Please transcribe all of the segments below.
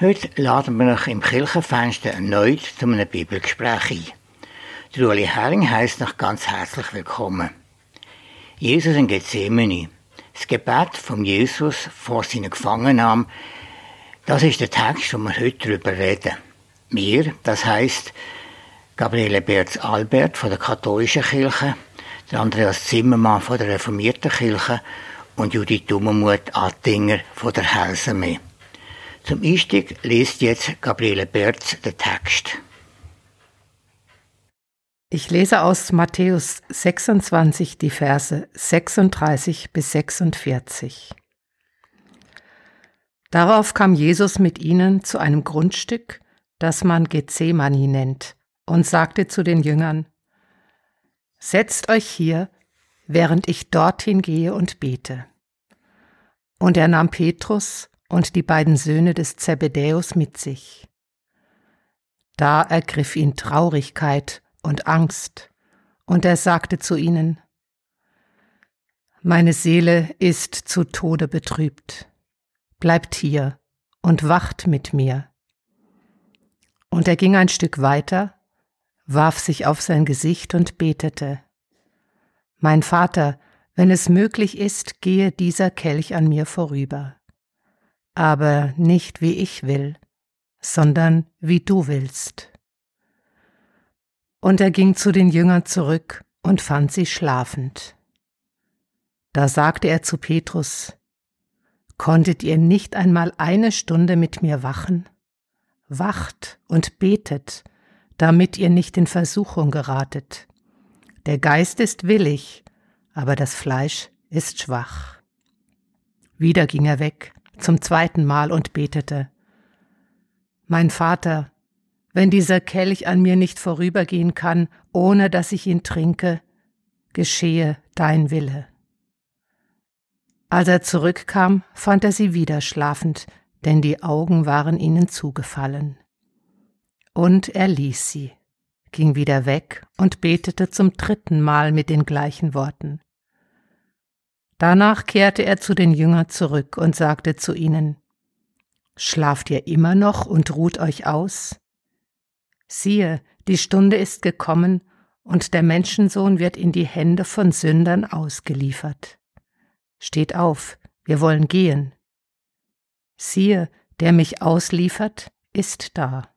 Heute laden wir euch im Kirchenfenster erneut zu einem Bibelgespräch ein. Der Uli Hering heisst noch ganz herzlich willkommen. Jesus in Gethsemane. Das Gebet von Jesus vor seiner Gefangennahme, das ist der Text, wo wir heute darüber reden. Wir, das heisst Gabriele Berz Albert von der katholischen Kirche, der Andreas Zimmermann von der reformierten Kirche und Judith Dummermuth Attinger von der Helsenmee. Zum Einstieg liest jetzt Gabriele Berz den Text. Ich lese aus Matthäus 26 die Verse 36 bis 46. Darauf kam Jesus mit ihnen zu einem Grundstück, das man Gethsemane nennt, und sagte zu den Jüngern, Setzt euch hier, während ich dorthin gehe und bete. Und er nahm Petrus und die beiden Söhne des Zebedäus mit sich. Da ergriff ihn Traurigkeit und Angst, und er sagte zu ihnen, Meine Seele ist zu Tode betrübt, bleibt hier und wacht mit mir. Und er ging ein Stück weiter, warf sich auf sein Gesicht und betete, Mein Vater, wenn es möglich ist, gehe dieser Kelch an mir vorüber aber nicht wie ich will, sondern wie du willst. Und er ging zu den Jüngern zurück und fand sie schlafend. Da sagte er zu Petrus, Konntet ihr nicht einmal eine Stunde mit mir wachen? Wacht und betet, damit ihr nicht in Versuchung geratet. Der Geist ist willig, aber das Fleisch ist schwach. Wieder ging er weg zum zweiten Mal und betete Mein Vater, wenn dieser Kelch an mir nicht vorübergehen kann, ohne dass ich ihn trinke, geschehe dein Wille. Als er zurückkam, fand er sie wieder schlafend, denn die Augen waren ihnen zugefallen. Und er ließ sie, ging wieder weg und betete zum dritten Mal mit den gleichen Worten. Danach kehrte er zu den Jüngern zurück und sagte zu ihnen, Schlaft ihr immer noch und ruht euch aus? Siehe, die Stunde ist gekommen, und der Menschensohn wird in die Hände von Sündern ausgeliefert. Steht auf, wir wollen gehen. Siehe, der mich ausliefert, ist da.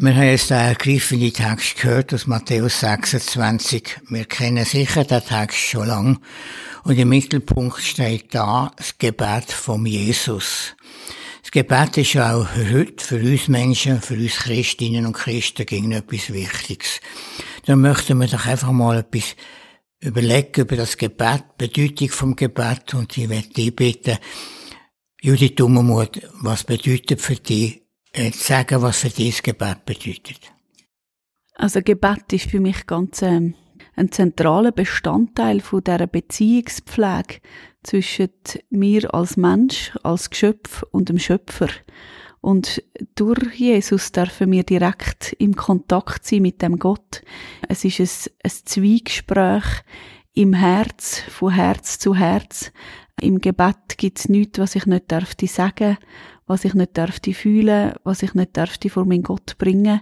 Wir haben jetzt den ergreifenden Text gehört aus Matthäus 26. Wir kennen sicher den Text schon lang. Und im Mittelpunkt steht da das Gebet vom Jesus. Das Gebet ist ja auch heute für uns Menschen, für uns Christinnen und Christen gegen etwas Wichtiges. Da möchten wir doch einfach mal etwas überlegen über das Gebet, Bedeutung vom Gebet und ich werde dich bitten, Judith Dummermuth, was bedeutet für dich äh, sagen, was für dieses Gebet bedeutet? Also Gebet ist für mich ganz ähm, ein zentraler Bestandteil von der Beziehungspflege zwischen mir als Mensch, als Geschöpf und dem Schöpfer. Und durch Jesus dürfen wir direkt im Kontakt sein mit dem Gott. Es ist ein, ein Zwiegespräch im Herz, von Herz zu Herz. Im Gebet gibt es nichts, was ich nicht sagen was ich nicht dürfte fühlen, was ich nicht dürfte vor meinen Gott bringen.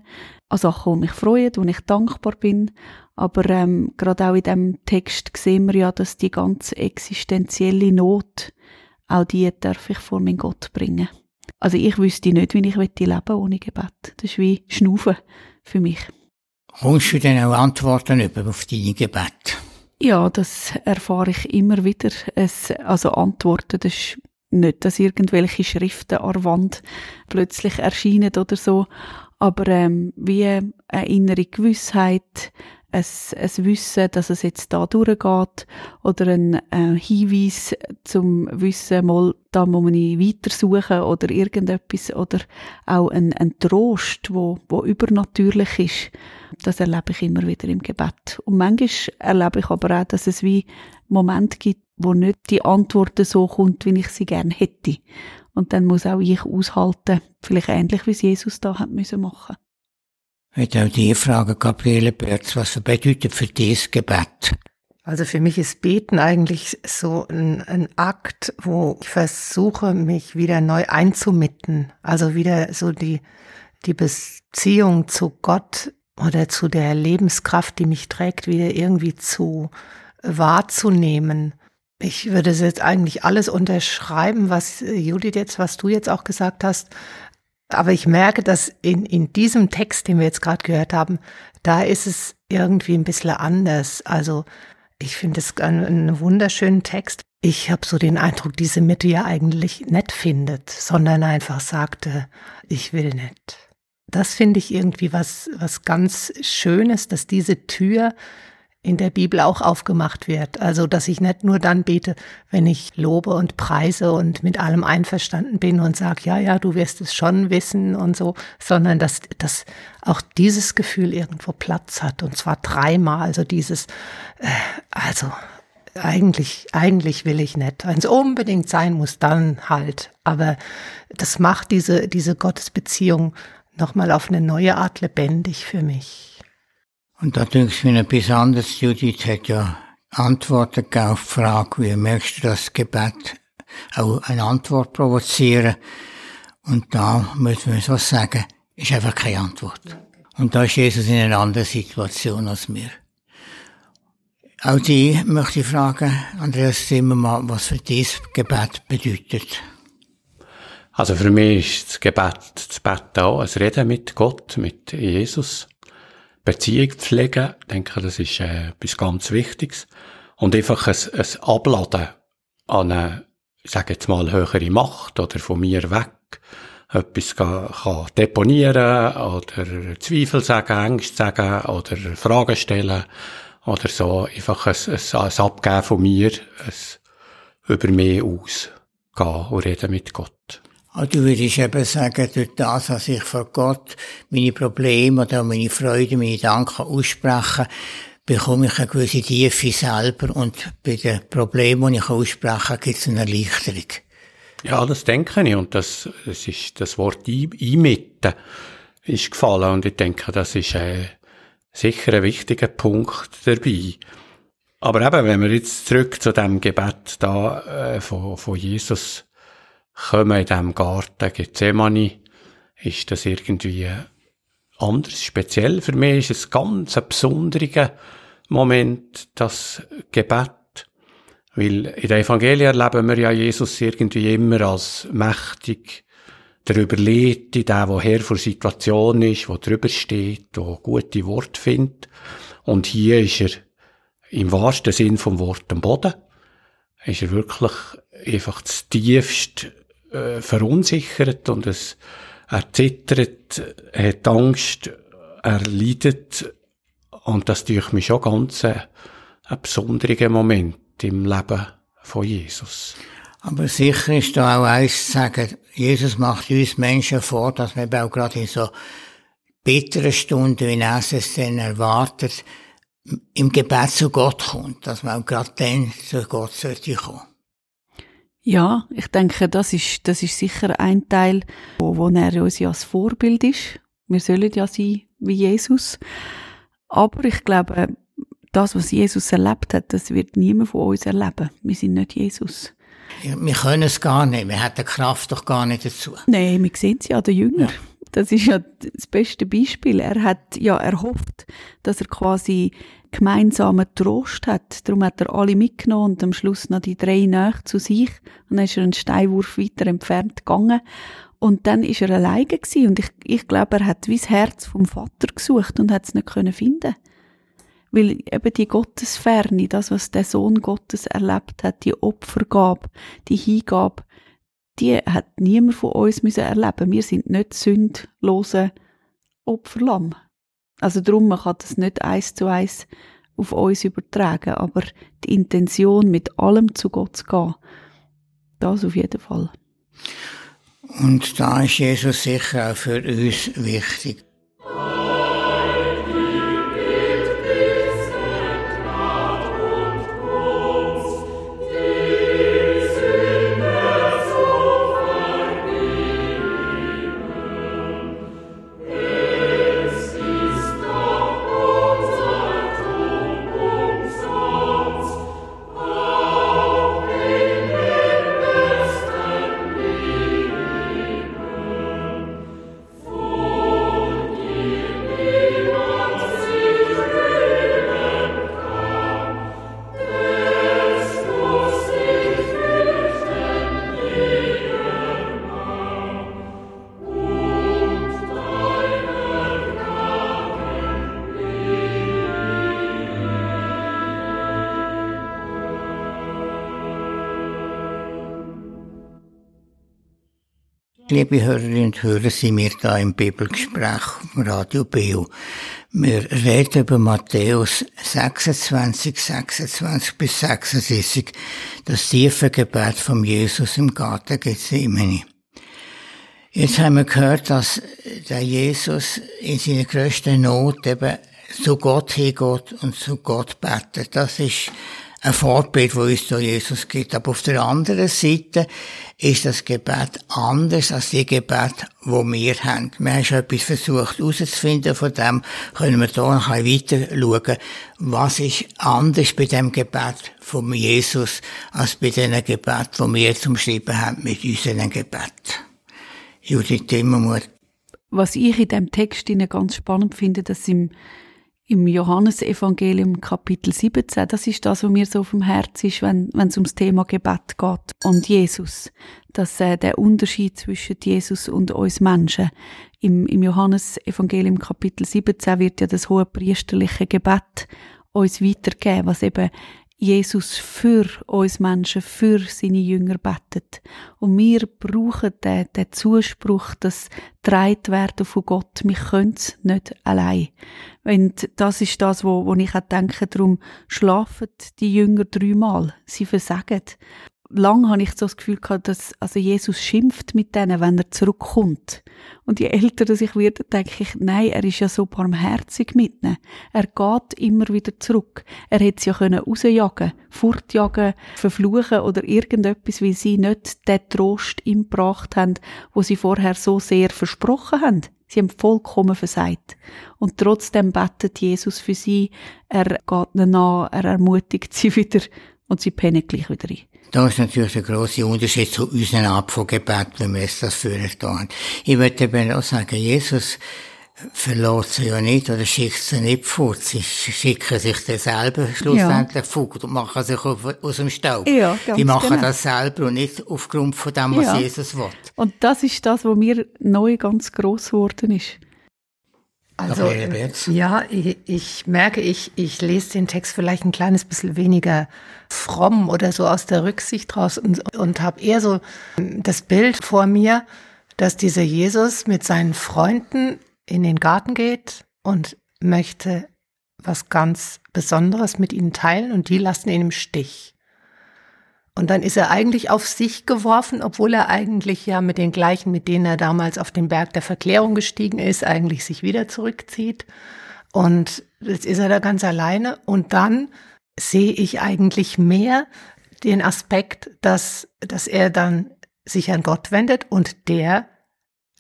An Sachen, die mich freuen, wo ich dankbar bin. Aber ähm, gerade auch in dem Text sehen wir ja, dass die ganz existenzielle Not, auch die darf ich vor meinen Gott bringen. Also ich wüsste nicht, wie ich leben ohne Gebet. Das ist wie Schnaufen für mich. Kommst du denn auch Antworten über auf deine Gebete? Ja, das erfahre ich immer wieder. Es, also Antworten, das ist nicht, dass irgendwelche Schriften an der Wand plötzlich erscheinen oder so, aber ähm, wie eine innere Gewissheit, ein, ein Wissen, dass es jetzt da durchgeht oder ein äh, Hinweis zum Wissen, mal da muss man weitersuchen oder irgendetwas oder auch ein, ein Trost, wo, wo übernatürlich ist. Das erlebe ich immer wieder im Gebet. Und manchmal erlebe ich aber auch, dass es wie Momente gibt, wo nicht die Antwort so kommt, wie ich sie gerne hätte. Und dann muss auch ich aushalten, vielleicht ähnlich wie es Jesus da hat müssen machen. Ich auch die Frage, Gabriele Börz, was bedeutet für dieses Gebet? Also für mich ist Beten eigentlich so ein, ein, Akt, wo ich versuche, mich wieder neu einzumitten. Also wieder so die, die Beziehung zu Gott oder zu der Lebenskraft, die mich trägt, wieder irgendwie zu wahrzunehmen. Ich würde jetzt eigentlich alles unterschreiben, was Judith jetzt, was du jetzt auch gesagt hast. Aber ich merke, dass in, in diesem Text, den wir jetzt gerade gehört haben, da ist es irgendwie ein bisschen anders. Also ich finde es einen wunderschönen Text. Ich habe so den Eindruck, diese Mitte ja eigentlich nicht findet, sondern einfach sagte, ich will nicht. Das finde ich irgendwie was, was ganz Schönes, dass diese Tür in der Bibel auch aufgemacht wird. Also, dass ich nicht nur dann bete, wenn ich lobe und preise und mit allem einverstanden bin und sage, ja, ja, du wirst es schon wissen und so, sondern dass, dass auch dieses Gefühl irgendwo Platz hat und zwar dreimal. Also dieses, äh, also eigentlich, eigentlich will ich nicht. Wenn es unbedingt sein muss, dann halt. Aber das macht diese, diese Gottesbeziehung nochmal auf eine neue Art lebendig für mich. Und da denke ich mir etwas anderes. Judith hat ja Antworten auf die Frage, wie möchtest du das Gebet auch eine Antwort provozieren? Und da müssen wir so sagen, ist einfach keine Antwort. Und da ist Jesus in einer anderen Situation als wir. Auch die möchte ich fragen, Andreas Zimmermann, was für dieses Gebet bedeutet. Also für mich ist das Gebet, das Bett auch ein Reden mit Gott, mit Jesus. Beziehung pflegen, ich denke, das ist äh, etwas ganz Wichtiges. Und einfach ein, ein Abladen an eine, ich sage jetzt mal, höhere Macht oder von mir weg etwas kann, kann deponieren oder Zweifel sagen, Ängste sagen oder Fragen stellen oder so. Einfach ein, ein, ein Abgeben von mir, ein über mich ausgehen und reden mit Gott. Und du würdest eben sagen, durch das, dass ich vor Gott meine Probleme oder meine Freude, meine Gedanken ausspreche, bekomme ich eine gewisse Tiefe selber und bei den Problemen, die ich ausspreche, gibt es eine Erleichterung. Ja, das denke ich und das, das ist das Wort einmitten ist gefallen und ich denke, das ist äh, sicher ein wichtiger Punkt dabei. Aber eben, wenn wir jetzt zurück zu dem Gebet da äh, von, von Jesus kommen in diesem Garten Gethsemane, ist das irgendwie anders, speziell. Für mich ist es ganz ein besonderer Moment, das Gebet. Weil in den Evangelien erleben wir ja Jesus irgendwie immer als mächtig, der Überlebte, der, der Herr vor Situation ist, der drüber steht, der gute Worte findet. Und hier ist er im wahrsten Sinn vom Wort am Boden. Ist er wirklich einfach das tiefste äh, verunsichert und es, er zittert, er hat Angst, er leidet und das durch mich schon ganz ein, ein besonderer Moment im Leben von Jesus. Aber sicher ist da auch eins zu sagen, Jesus macht uns Menschen vor, dass wir auch gerade in so bitteren Stunden, wie er es dann erwartet, im Gebet zu Gott kommt, dass man auch gerade dann zu Gott sollte kommen. Ja, ich denke, das ist, das ist sicher ein Teil, wo, wo er uns ja als Vorbild ist. Wir sollen ja sein wie Jesus. Aber ich glaube, das, was Jesus erlebt hat, das wird niemand von uns erleben. Wir sind nicht Jesus. Ja, wir können es gar nicht. Wir haben die Kraft doch gar nicht dazu. Nein, wir sehen es ja an den Jüngern. Ja. Das ist ja das beste Beispiel. Er hat ja erhofft, dass er quasi gemeinsamen Trost hat. Darum hat er alle mitgenommen und am Schluss noch die drei nach zu sich. Und dann ist er einen Steinwurf weiter entfernt gegangen. Und dann ist er alleine gewesen. Und ich, ich glaube, er hat wie das Herz vom Vater gesucht und hat es nicht können finden. Weil eben die Gottesferne, das, was der Sohn Gottes erlebt hat, die Opfergabe, die Hingabe, die hat niemand von uns müssen erleben. Wir sind nicht sündlose Opferlamm. Also darum, man kann das nicht eins zu eins auf uns übertragen, aber die Intention, mit allem zu Gott zu gehen, das auf jeden Fall. Und da ist Jesus sicher auch für uns wichtig. Liebe Hörerinnen und Hörer, sind wir da im Bibelgespräch vom Radio Beo. Wir reden über Matthäus 26, 26 bis 36, das tiefe Gebet von Jesus im Garten Gethsemane. Jetzt haben wir gehört, dass der Jesus in seiner grössten Not eben zu Gott hingeht und zu Gott betet. Das ist ein Vorbild, das uns da Jesus gibt. Aber auf der anderen Seite ist das Gebet anders als die Gebet, wo wir haben. Wir haben schon etwas versucht herauszufinden von dem, können wir da noch ein weiter schauen, was ist anders bei dem Gebet von Jesus als bei den Gebet, die wir jetzt umschrieben haben mit unseren Gebet. Judith Timmermuth. Was ich in dem Text ganz spannend finde, dass im im Johannesevangelium Kapitel 17, das ist das, was mir so auf dem Herz ist, wenn, wenn es ums Thema Gebet geht und Jesus. Dass äh, der Unterschied zwischen Jesus und uns Menschen. Im, im Johannesevangelium Kapitel 17 wird ja das hohe priesterliche Gebet uns weitergeben, was eben Jesus für uns Menschen, für seine Jünger betet. Und wir brauchen den, den Zuspruch, dass dreit werden von Gott. Wir können es nicht allein. Und das ist das, wo, wo ich auch denke, darum schlafen die Jünger dreimal. Sie versagen lang habe ich so das Gefühl gehabt, dass also Jesus schimpft mit denen, wenn er zurückkommt. Und je älter ich werde, denke ich, nein, er ist ja so barmherzig mit ihnen. Er geht immer wieder zurück. Er hätte sie ja können rausjagen, fortjagen, verfluchen oder irgendetwas, weil sie nicht den Trost ihm gebracht haben, wo sie vorher so sehr versprochen haben. Sie haben vollkommen versagt. Und trotzdem betet Jesus für sie. Er geht ihnen nach, er ermutigt sie wieder und sie pennen gleich wieder ein. Da ist natürlich der große Unterschied zu unseren Art von Gebet, wenn wir es das früher tun. Ich würde eben auch sagen, Jesus verlässt sie ja nicht oder schickt sie nicht fort. Sie schicken sich dann selber schlussendlich ja. fort und machen sich aus dem Staub. Ja, Die machen genau. das selber und nicht aufgrund von dem, was ja. Jesus will. Und das ist das, was mir neu ganz gross geworden ist. Also, ja, ich, ich, merke, ich, ich lese den Text vielleicht ein kleines bisschen weniger fromm oder so aus der Rücksicht raus und, und habe eher so das Bild vor mir, dass dieser Jesus mit seinen Freunden in den Garten geht und möchte was ganz Besonderes mit ihnen teilen und die lassen ihn im Stich. Und dann ist er eigentlich auf sich geworfen, obwohl er eigentlich ja mit den gleichen, mit denen er damals auf den Berg der Verklärung gestiegen ist, eigentlich sich wieder zurückzieht. Und jetzt ist er da ganz alleine. Und dann sehe ich eigentlich mehr den Aspekt, dass, dass er dann sich an Gott wendet und der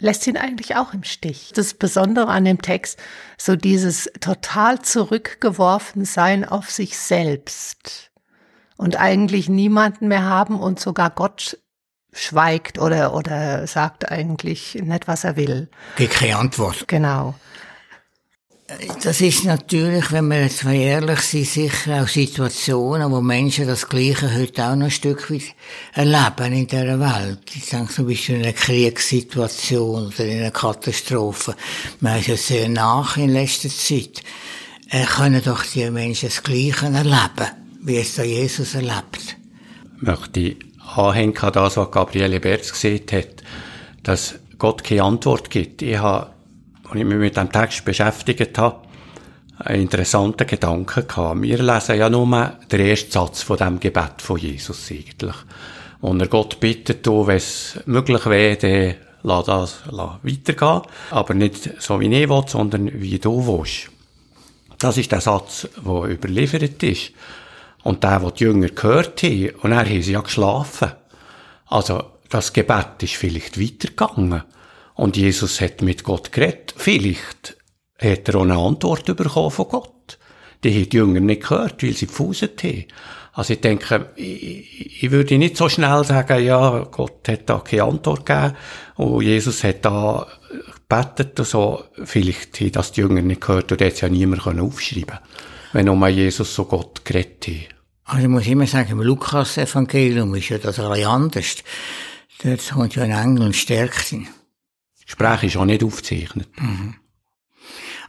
lässt ihn eigentlich auch im Stich. Das Besondere an dem Text, so dieses total zurückgeworfen sein auf sich selbst und eigentlich niemanden mehr haben und sogar Gott schweigt oder, oder sagt eigentlich nicht, was er will. Gibt keine Antwort. Genau. Das ist natürlich, wenn wir jetzt mal ehrlich sind, sicher auch Situationen, wo Menschen das Gleiche heute auch noch ein Stück weit erleben in dieser Welt. Ich denke zum Beispiel in einer Kriegssituation oder in einer Katastrophe. Man ist ja sehr nach in letzter Zeit. Äh, können doch die Menschen das Gleiche erleben, wie es da Jesus erlebt. Möchte ich anhängen an das, was Gabriele Berz gesehen hat, dass Gott keine Antwort gibt. Ich habe als ich mich mit dem Text beschäftigt habe, einen interessanten Gedanken gehabt. Wir lesen ja nur den ersten Satz von dem Gebet von Jesus eigentlich. Und er Gott bittet, du, wenn es möglich wäre, dann lass das weitergehen. Aber nicht so wie ich will, sondern wie du willst. Das ist der Satz, der überliefert ist. Und der, den die Jünger gehört haben, und er haben sie ja geschlafen. Also, das Gebet ist vielleicht weitergegangen. Und Jesus hat mit Gott geredet. Vielleicht hat er auch eine Antwort bekommen von Gott. Die haben die Jünger nicht gehört, weil sie gefuset haben. Also ich denke, ich, ich würde nicht so schnell sagen, ja, Gott hat da keine Antwort gegeben und Jesus hat da gebetet und so. Vielleicht haben das die Jünger nicht gehört und jetzt ja niemand aufschreiben können, wenn mal Jesus so Gott geredet hat. Also ich muss immer sagen, im Lukas-Evangelium ist ja das alles anders. Dort kommt ja ein Engel und stärkt ihn. Gespräch ist auch nicht aufgezeichnet. Mhm.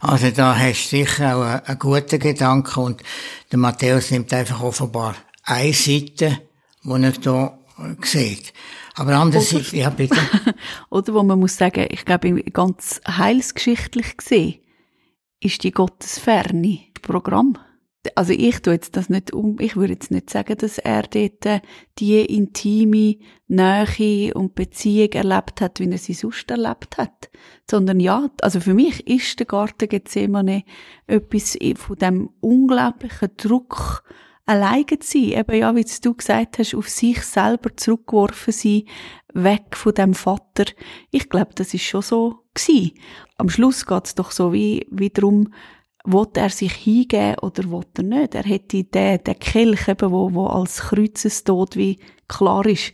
Also da hast du sicher auch einen, einen guten Gedanken und der Matthäus nimmt einfach offenbar eine Seite, die er hier sieht. Aber andererseits, ja bitte. Oder wo man muss sagen, ich glaube, ganz heilsgeschichtlich gesehen, ist die Gottesferne Programm also ich tue jetzt das nicht um, ich würde jetzt nicht sagen, dass er dort äh, die intime Nähe und Beziehung erlebt hat, wie er sie sonst erlebt hat. Sondern ja, also für mich ist der Garten Gethsemane etwas von dem unglaublichen Druck, alleine zu sein. Eben ja, wie du gesagt hast, auf sich selber zurückgeworfen sein, weg von dem Vater. Ich glaube, das ist schon so gewesen. Am Schluss geht's doch so wie, wie darum, will er sich hingeben oder will er nicht? Er hätte den, den Kelch eben, wo, wo als Kreuzestod wie klar ist,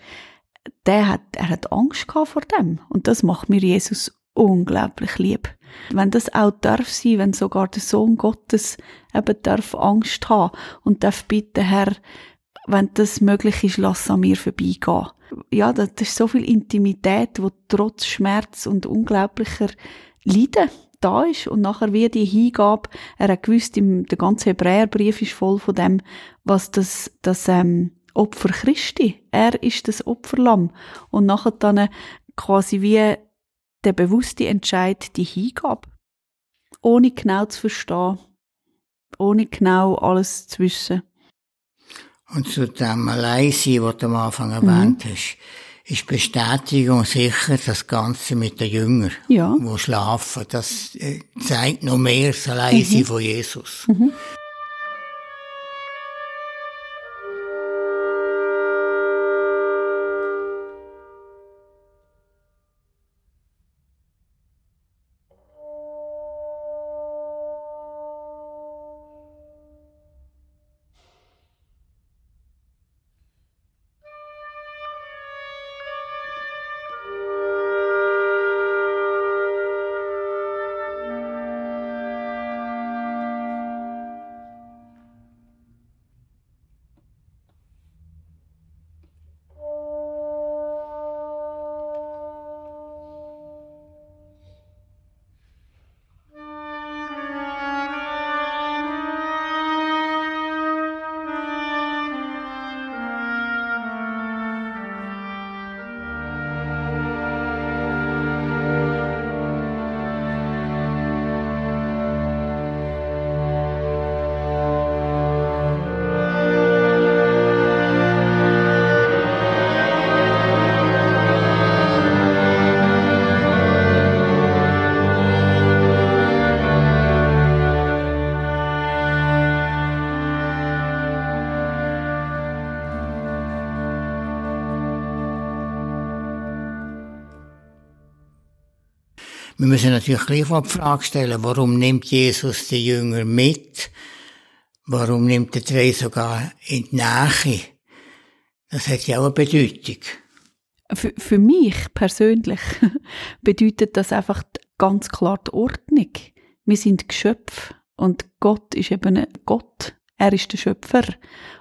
der hat, er hat Angst gehabt vor dem. Und das macht mir Jesus unglaublich lieb. Wenn das auch darf sein, wenn sogar der Sohn Gottes eben darf Angst haben und darf bitten, Herr, wenn das möglich ist, lass an mir vorbeigehen. Ja, das ist so viel Intimität, wo trotz Schmerz und unglaublicher Leiden da ist und nachher wie die Hingabe, er hat gewusst, im, der ganze Hebräerbrief ist voll von dem, was das, das ähm, Opfer Christi, er ist das Opferlamm und nachher dann quasi wie der bewusste Entscheid, die Hingabe, ohne genau zu verstehen, ohne genau alles zu wissen. Und zu dem Alleinsein, was du am Anfang erwähnt mhm. hast, ist Bestätigung sicher das Ganze mit den Jüngern, ja. wo schlafen. Das äh, zeigt noch mehr das Alleinsein mhm. von Jesus. Mhm. Müssen natürlich gleich die Frage stellen, warum nimmt Jesus die Jünger mit? Warum nimmt er drei sogar in die Nähe? Das hat ja auch eine Bedeutung. Für, für mich persönlich bedeutet das einfach ganz klar die Ordnung. Wir sind Geschöpfe und Gott ist eben Gott. Er ist der Schöpfer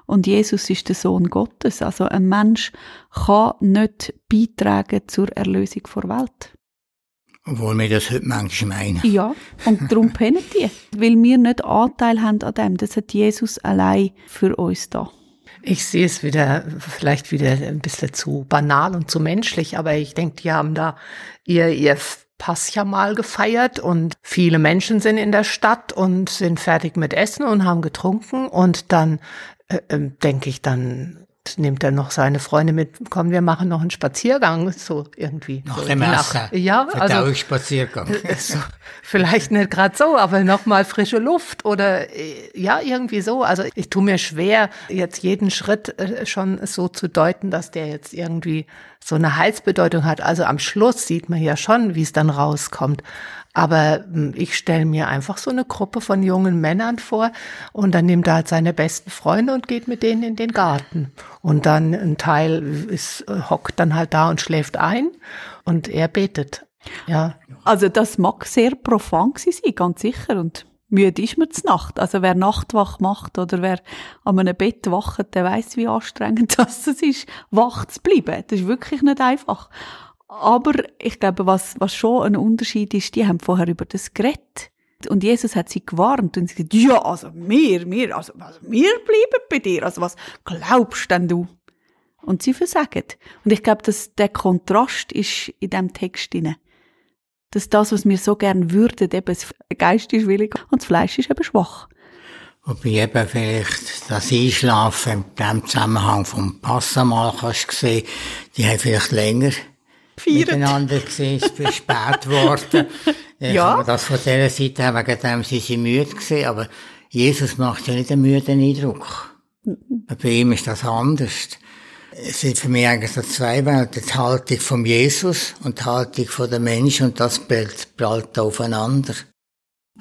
und Jesus ist der Sohn Gottes. Also ein Mensch kann nicht beitragen zur Erlösung der Welt. Obwohl wir das heute manchmal meinen. Ja, und darum pennen die. Weil wir nicht Anteil haben an dem. Das hat Jesus allein für uns da. Ich sehe es wieder, vielleicht wieder ein bisschen zu banal und zu menschlich, aber ich denke, die haben da ihr, ihr Pass ja mal gefeiert und viele Menschen sind in der Stadt und sind fertig mit Essen und haben getrunken und dann äh, äh, denke ich, dann nimmt er noch seine Freunde mit, komm, wir machen noch einen Spaziergang, so irgendwie. Nach so dem Essen. Ja, also Spaziergang. so, vielleicht nicht gerade so, aber noch mal frische Luft oder äh, ja, irgendwie so. Also ich tue mir schwer, jetzt jeden Schritt äh, schon so zu deuten, dass der jetzt irgendwie so eine Heilsbedeutung hat. Also am Schluss sieht man ja schon, wie es dann rauskommt. Aber hm, ich stelle mir einfach so eine Gruppe von jungen Männern vor und dann nimmt er halt seine besten Freunde und geht mit denen in den Garten. Und dann ein Teil ist, hockt dann halt da und schläft ein und er betet. Ja. Also das mag sehr profan sein, ganz sicher. Und müde ist man zur Nacht. Also wer Nachtwach macht oder wer an einem Bett wacht, der weiß, wie anstrengend das ist, wach zu bleiben. Das ist wirklich nicht einfach. Aber ich glaube, was, was schon ein Unterschied ist, die haben vorher über das geredet. Und Jesus hat sie gewarnt und sie gesagt, ja, also wir, wir, also, also wir bleiben bei dir. Also was glaubst denn du? Und sie versagen. Und ich glaube, dass der Kontrast ist in diesem Text drin. Dass das, was wir so gern würden, eben das Geist ist willig und das Fleisch ist eben schwach. Wobei eben vielleicht das Einschlafen in dem Zusammenhang vom Passamal kannst du sehen, die haben vielleicht länger Feiert. miteinander gesehen, es ist spät geworden. Ja. Aber das von dieser Seite her, wegen dem sind sie müde gewesen, aber Jesus macht ja nicht einen müden Eindruck. Bei ihm ist das anders. Es sind für mich eigentlich so zwei Welten. Die Haltung von Jesus und die Haltung von der Menschen und das Bild prallt aufeinander.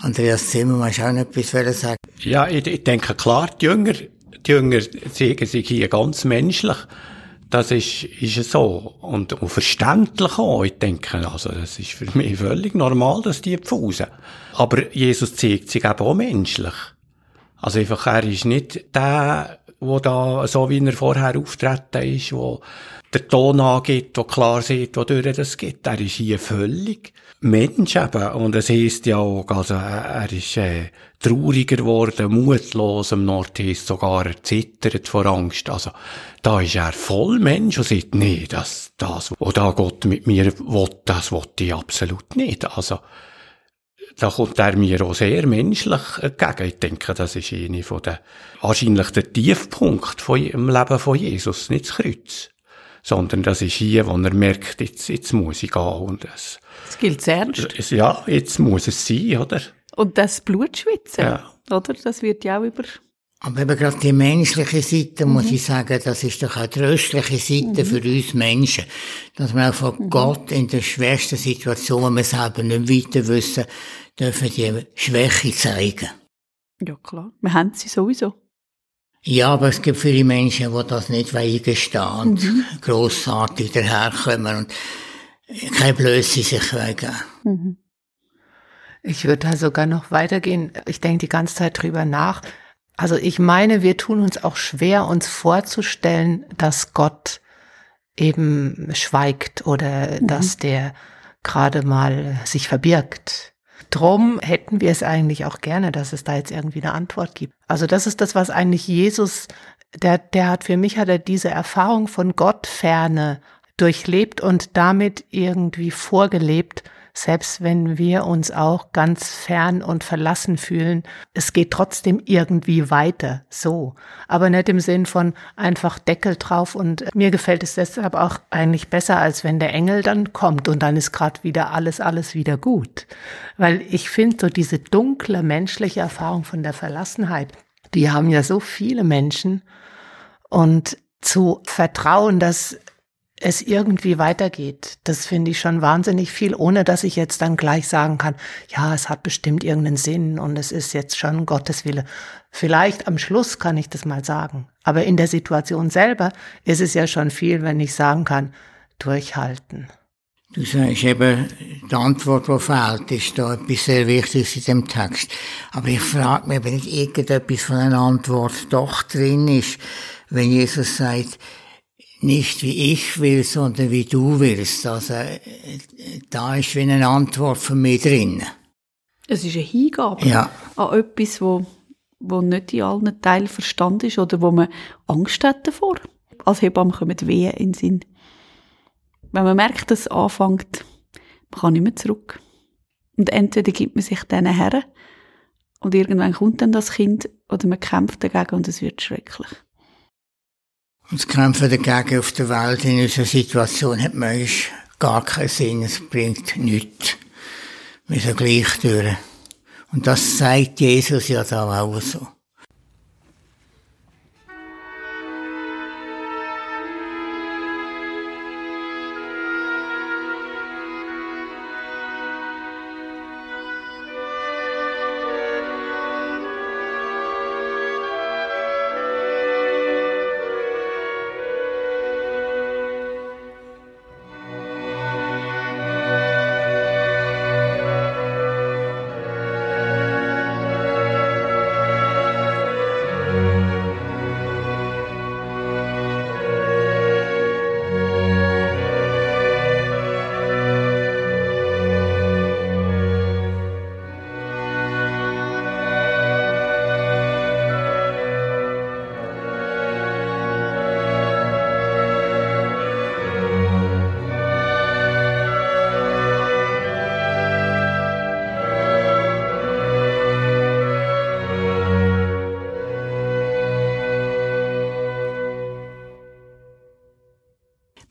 Andreas Zimmermann, ist auch noch etwas sagen? Ja, ich, ich denke klar, die Jünger, die Jünger zeigen sich hier ganz menschlich. Das ist, ist so. Und, und verständlich auch. Ich denke, also, das ist für mich völlig normal, dass die pfusen. Aber Jesus zeigt sich eben auch menschlich. Also einfach, er ist nicht der, wo da, so wie er vorher auftreten ist, der Ton angeht, wo klar sieht, wodurch das geht. Er ist hier völlig Mensch eben. Und es heisst ja auch, also, er ist, äh, trauriger geworden, mutlos, am Nord heisst sogar, er zittert vor Angst. Also, da ist er voll Mensch und sagt, nee, das, das, was da Gott mit mir will, das will ich absolut nicht. Also, da kommt er mir auch sehr menschlich entgegen. Ich denke, das ist eine von den, wahrscheinlich der Tiefpunkt von, im Leben von Jesus, nicht das Kreuz. Sondern das ist hier, wo er merkt, jetzt, jetzt muss ich gehen und es, Das gilt ernst. es, ja, jetzt muss es sein, oder? Und das Blutschwitzen, Ja. oder? Das wird ja auch über... Aber eben gerade die menschliche Seite, muss ich sagen, das ist doch auch die tröstliche Seite für uns Menschen. Dass wir auch von Gott in der schwersten Situation, wo wir selber nicht weiter wissen, dürfen die Schwäche zeigen. Ja, klar. Wir haben sie sowieso. Ja, aber es gibt viele Menschen, die das nicht eingestehen und grossartig daherkommen und keine Blöße sich weggeben. Ich würde da sogar noch weitergehen. Ich denke die ganze Zeit drüber nach. Also ich meine, wir tun uns auch schwer, uns vorzustellen, dass Gott eben schweigt oder dass der gerade mal sich verbirgt. Drum hätten wir es eigentlich auch gerne, dass es da jetzt irgendwie eine Antwort gibt. Also das ist das, was eigentlich Jesus, der, der hat für mich hat er diese Erfahrung von Gottferne durchlebt und damit irgendwie vorgelebt, selbst wenn wir uns auch ganz fern und verlassen fühlen, es geht trotzdem irgendwie weiter, so. Aber nicht im Sinn von einfach Deckel drauf und mir gefällt es deshalb auch eigentlich besser, als wenn der Engel dann kommt und dann ist gerade wieder alles, alles wieder gut. Weil ich finde so diese dunkle menschliche Erfahrung von der Verlassenheit, die haben ja so viele Menschen und zu vertrauen, dass es irgendwie weitergeht. Das finde ich schon wahnsinnig viel, ohne dass ich jetzt dann gleich sagen kann, ja, es hat bestimmt irgendeinen Sinn und es ist jetzt schon Gottes Wille. Vielleicht am Schluss kann ich das mal sagen. Aber in der Situation selber ist es ja schon viel, wenn ich sagen kann, durchhalten. Du sagst eben, die Antwort, die fehlt, ist da etwas sehr Wichtiges in dem Text. Aber ich frage mich, wenn nicht irgendetwas von einer Antwort doch drin ist, wenn Jesus sagt, nicht wie ich will, sondern wie du willst. Also, da ist wie eine Antwort von mir drin. Es ist eine Hingabe Ja. an etwas, wo, wo nicht in allen Teilen verstanden ist oder wo man Angst hat davor. Als Hebamme kommen Wehen in den Sinn. Wenn man merkt, dass es anfängt, man kann nicht mehr zurück. Und entweder gibt man sich diesen her und irgendwann kommt dann das Kind oder man kämpft dagegen und es wird schrecklich. Und das Kämpfen dagegen auf der Welt in unserer Situation hat manchmal gar keinen Sinn. Es bringt nichts. Wir sind gleich durch. Und das sagt Jesus ja da auch so.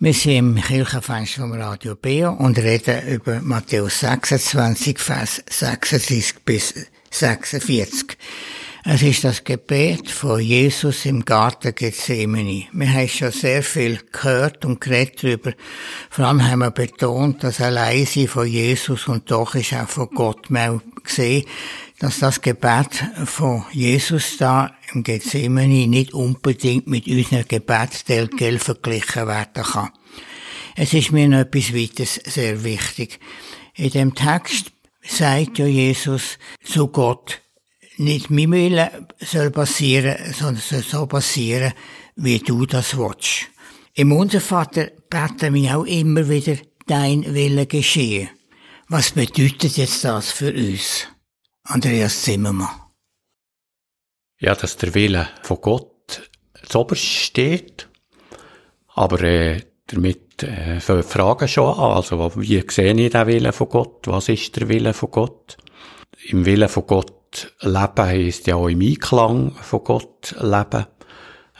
Wir sind im Kirchenfenster vom Radio Beo und reden über Matthäus 26, Vers 36 bis 46. Es ist das Gebet von Jesus im Garten Gethsemane. Wir haben schon sehr viel gehört und geredet darüber. Vor allem haben wir betont, dass allein sie von Jesus und doch ist auch von Gott. Haben gesehen, dass das Gebet von Jesus da im Gethsemane nicht unbedingt mit unserem Gebet Delgel verglichen werden kann. Es ist mir noch etwas weiteres sehr wichtig. In dem Text sagt ja Jesus zu Gott, nicht mein Wille soll passieren, sondern soll so passieren, wie du das willst. Im Unser Vater beten wir auch immer wieder, dein Wille geschehe. Was bedeutet jetzt das für uns? Andreas Zimmermann. Ja, dass der Wille von Gott zuoberst steht, aber äh, damit äh, fangen Fragen schon an. Also, wie sehe ich den Willen von Gott? Was ist der Wille von Gott? Im Willen von Gott leben heisst ja auch im Einklang von Gott leben.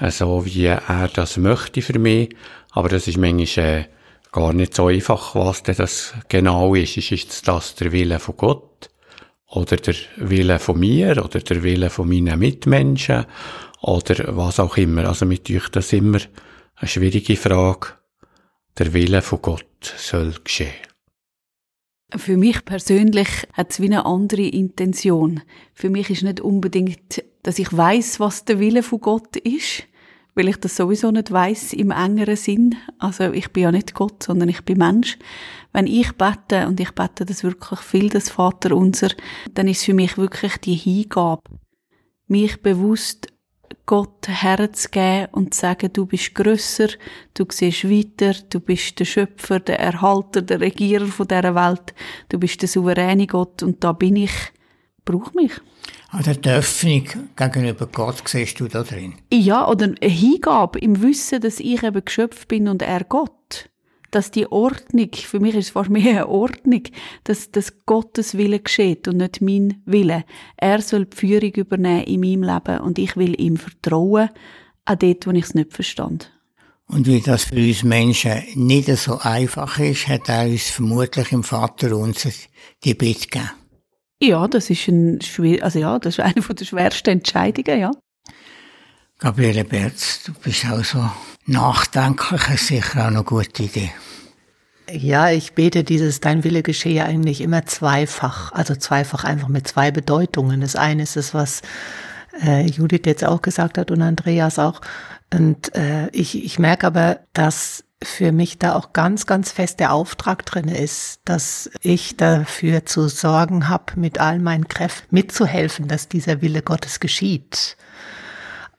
So wie er das möchte für mich. Aber das ist manchmal äh, gar nicht so einfach, was denn das genau ist. Ist das der Wille von Gott? Oder der Wille von mir? Oder der Wille von meinen Mitmenschen? Oder was auch immer. Also mit euch das immer eine schwierige Frage. Der Wille von Gott soll geschehen. Für mich persönlich hat es wie eine andere Intention. Für mich ist nicht unbedingt, dass ich weiß, was der Wille von Gott ist, weil ich das sowieso nicht weiß im engeren Sinn. Also ich bin ja nicht Gott, sondern ich bin Mensch. Wenn ich bete und ich bete das wirklich viel, das Vater unser, dann ist für mich wirklich die Hingabe, mich bewusst Gott herzugeben und zu sagen, du bist grösser, du siehst weiter, du bist der Schöpfer, der Erhalter, der Regierer von dieser Welt, du bist der souveräne Gott und da bin ich, brauch mich. Also die Öffnung gegenüber Gott siehst du da drin? Ja, oder eine Hingabe im Wissen, dass ich eben geschöpft bin und er Gott. Dass die Ordnung, für mich ist es fast mehr eine Ordnung, dass, dass Gottes Wille geschieht und nicht mein Wille. Er soll die Führung übernehmen in meinem Leben und ich will ihm vertrauen, auch dort, wo ich es nicht verstand. Und wie das für uns Menschen nicht so einfach ist, hat er uns vermutlich im Vater unser die Bitte gegeben. Ja, das ist ein also ja, das ist eine der schwersten Entscheidungen, ja. Gabriele Berz, du bist auch so nachdenklich, ist sicher auch eine gute Idee. Ja, ich bete dieses Dein Wille geschehe eigentlich immer zweifach, also zweifach einfach mit zwei Bedeutungen. Das eine ist das, was äh, Judith jetzt auch gesagt hat und Andreas auch. Und äh, ich, ich merke aber, dass für mich da auch ganz, ganz fest der Auftrag drin ist, dass ich dafür zu sorgen habe, mit all meinen Kräften mitzuhelfen, dass dieser Wille Gottes geschieht.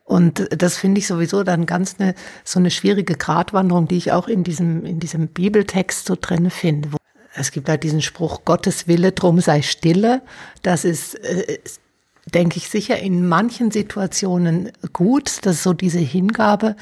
Und das finde ich sowieso dann ganz eine, so eine schwierige Gratwanderung, die ich auch in diesem, in diesem Bibeltext so drin finde. Es gibt halt diesen Spruch, Gottes Wille, drum sei stille. Das ist, äh, denke ich, sicher in manchen Situationen gut, dass so diese Hingabe.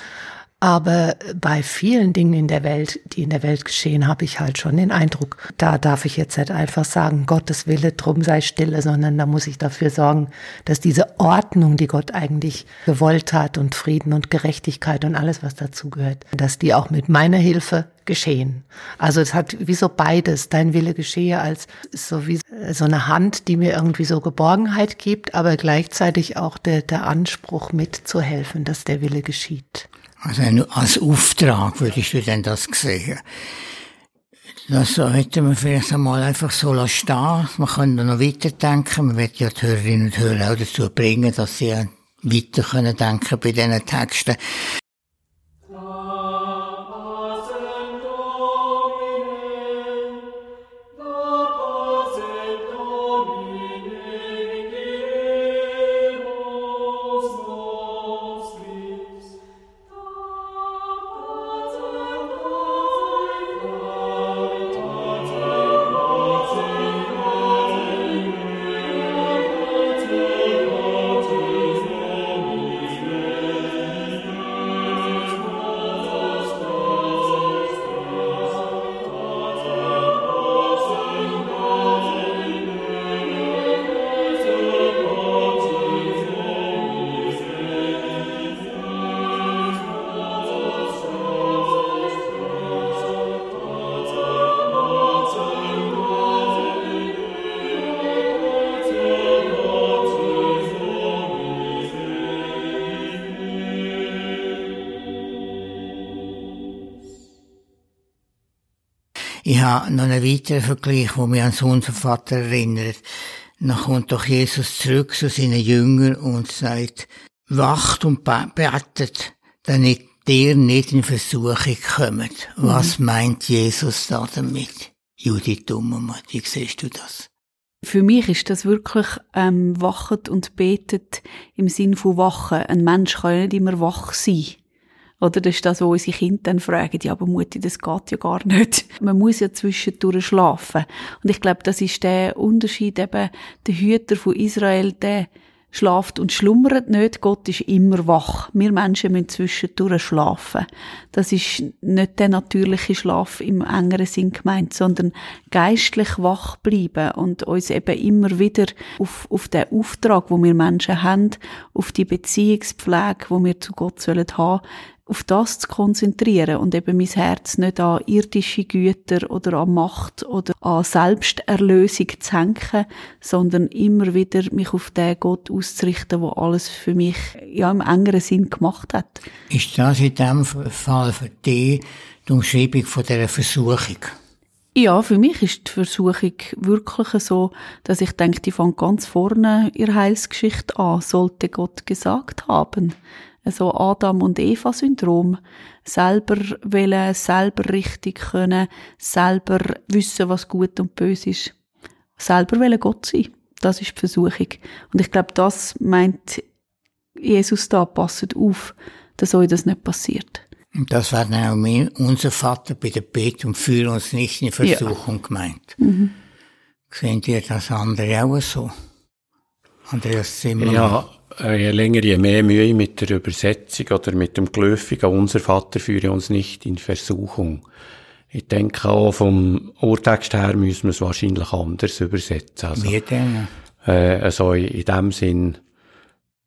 Aber bei vielen Dingen in der Welt, die in der Welt geschehen, habe ich halt schon den Eindruck, da darf ich jetzt nicht einfach sagen, Gottes Wille, drum sei stille, sondern da muss ich dafür sorgen, dass diese Ordnung, die Gott eigentlich gewollt hat und Frieden und Gerechtigkeit und alles, was dazugehört, dass die auch mit meiner Hilfe geschehen. Also es hat wie so beides, dein Wille geschehe als so wie so eine Hand, die mir irgendwie so Geborgenheit gibt, aber gleichzeitig auch der, der Anspruch mitzuhelfen, dass der Wille geschieht. Also als Auftrag würdest du denn das sehen? Das hätte man vielleicht einmal einfach so stehen Man kann da noch weiterdenken. Man wird ja die Hörerinnen und Hörer auch dazu bringen, dass sie weiter können denken bei diesen Texten. Einen weiteren Vergleich, der mich an unseren Vater erinnert. Dann kommt doch Jesus zurück zu seinen Jüngern und sagt, wacht und betet, damit ihr nicht in Versuchung kommt. Was mhm. meint Jesus da damit? Judith Dummermann, wie siehst du das? Für mich ist das wirklich ähm, wachet und betet im Sinn von wachen. Ein Mensch kann ja nicht immer wach sein. Oder das ist das, wo unsere Kinder dann fragen, ja, aber Mutti, das geht ja gar nicht. Man muss ja zwischendurch schlafen. Und ich glaube, das ist der Unterschied eben, der Hüter von Israel, der schlaft und schlummert nicht. Gott ist immer wach. Wir Menschen müssen zwischendurch schlafen. Das ist nicht der natürliche Schlaf im engeren Sinn gemeint, sondern geistlich wach bleiben und uns eben immer wieder auf, auf den Auftrag, wo wir Menschen haben, auf die Beziehungspflege, wo wir zu Gott sollen haben, auf das zu konzentrieren und eben mein Herz nicht an irdische Güter oder an Macht oder an Selbsterlösung zu hängen, sondern immer wieder mich auf den Gott auszurichten, wo alles für mich ja im engeren Sinn gemacht hat. Ist das in diesem Fall für dich die Umschreibung von dieser Versuchung? Ja, für mich ist die Versuchung wirklich so, dass ich denke, die fängt ganz vorne ihre Heilsgeschichte an, sollte Gott gesagt haben so Adam- und Eva-Syndrom. Selber wollen, selber richtig können, selber wissen, was gut und böse ist. Selber wollen Gott sein. Das ist die Versuchung. Und ich glaube, das meint Jesus da, passet auf, dass euch das nicht passiert. Und das war dann auch mein, unser Vater bei der Bet und führe uns nicht in Versuchung ja. gemeint. Mhm. Sehen ihr das andere auch so? Andreas Zimmermann? Ja, äh, je länger, je mehr Mühe mit der Übersetzung oder mit dem Geläufigen, unser Vater führe uns nicht in Versuchung. Ich denke auch vom Urtext her müssen wir es wahrscheinlich anders übersetzen. Also, Wie denn? Äh, also in dem Sinn,